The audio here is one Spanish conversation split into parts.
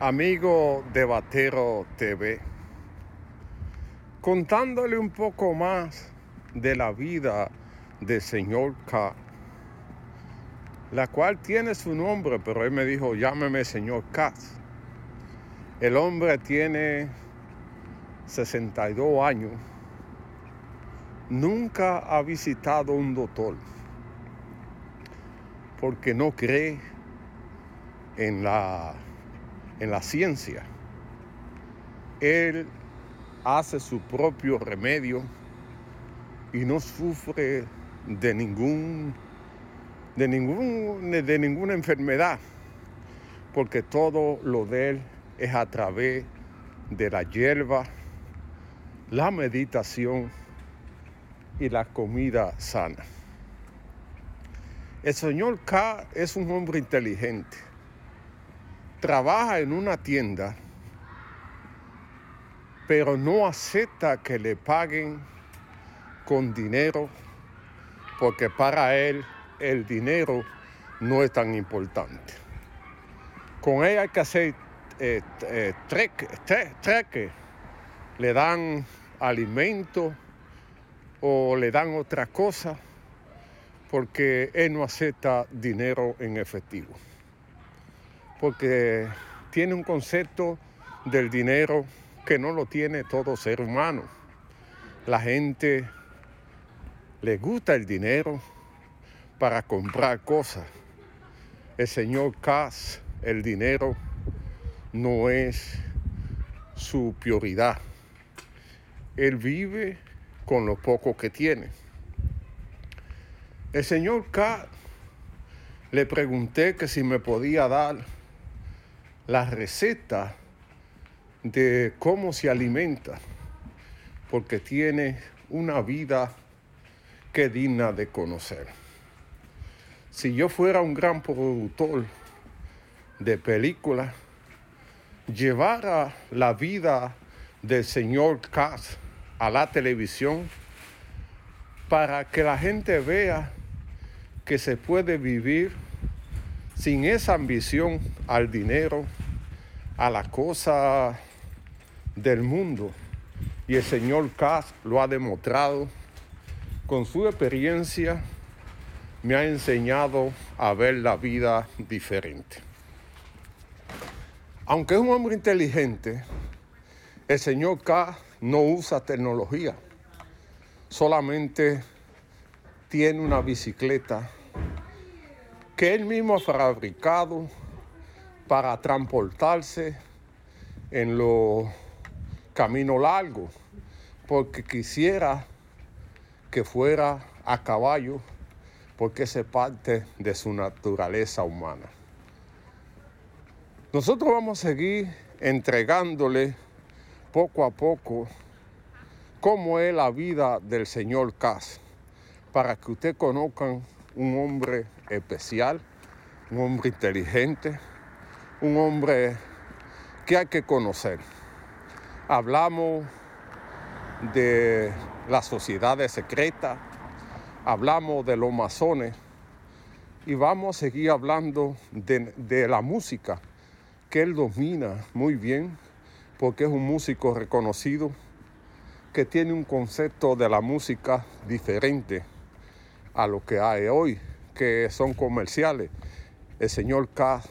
amigo de Batero TV, contándole un poco más de la vida del señor K, la cual tiene su nombre, pero él me dijo, llámeme señor K. El hombre tiene 62 años, nunca ha visitado un doctor, porque no cree en la en la ciencia. Él hace su propio remedio y no sufre de ningún de ningún de ninguna enfermedad, porque todo lo de él es a través de la hierba, la meditación y la comida sana. El señor K es un hombre inteligente trabaja en una tienda, pero no acepta que le paguen con dinero, porque para él el dinero no es tan importante. Con él hay que hacer eh, eh, treque, le dan alimento o le dan otra cosa, porque él no acepta dinero en efectivo porque tiene un concepto del dinero que no lo tiene todo ser humano. La gente le gusta el dinero para comprar cosas. El señor Cass, el dinero no es su prioridad. Él vive con lo poco que tiene. El señor K le pregunté que si me podía dar la receta de cómo se alimenta, porque tiene una vida que digna de conocer. Si yo fuera un gran productor de películas, llevara la vida del señor Cass a la televisión para que la gente vea que se puede vivir sin esa ambición al dinero, a la cosa del mundo. Y el señor Kass lo ha demostrado. Con su experiencia me ha enseñado a ver la vida diferente. Aunque es un hombre inteligente, el señor K no usa tecnología. Solamente tiene una bicicleta que él mismo ha fabricado para transportarse en los caminos largos, porque quisiera que fuera a caballo, porque es parte de su naturaleza humana. Nosotros vamos a seguir entregándole poco a poco cómo es la vida del señor Cas, para que ustedes conozcan un hombre especial, un hombre inteligente, un hombre que hay que conocer. Hablamos de las sociedades secretas, hablamos de los masones y vamos a seguir hablando de, la música que él domina muy bien porque es un músico reconocido que tiene un concepto de la música diferente a lo que hay hoy, que son comerciales. El señor K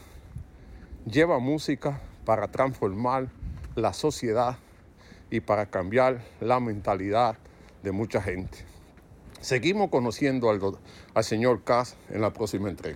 lleva música para transformar la sociedad y para cambiar la mentalidad de mucha gente. Seguimos conociendo al, al señor K en la próxima entrega.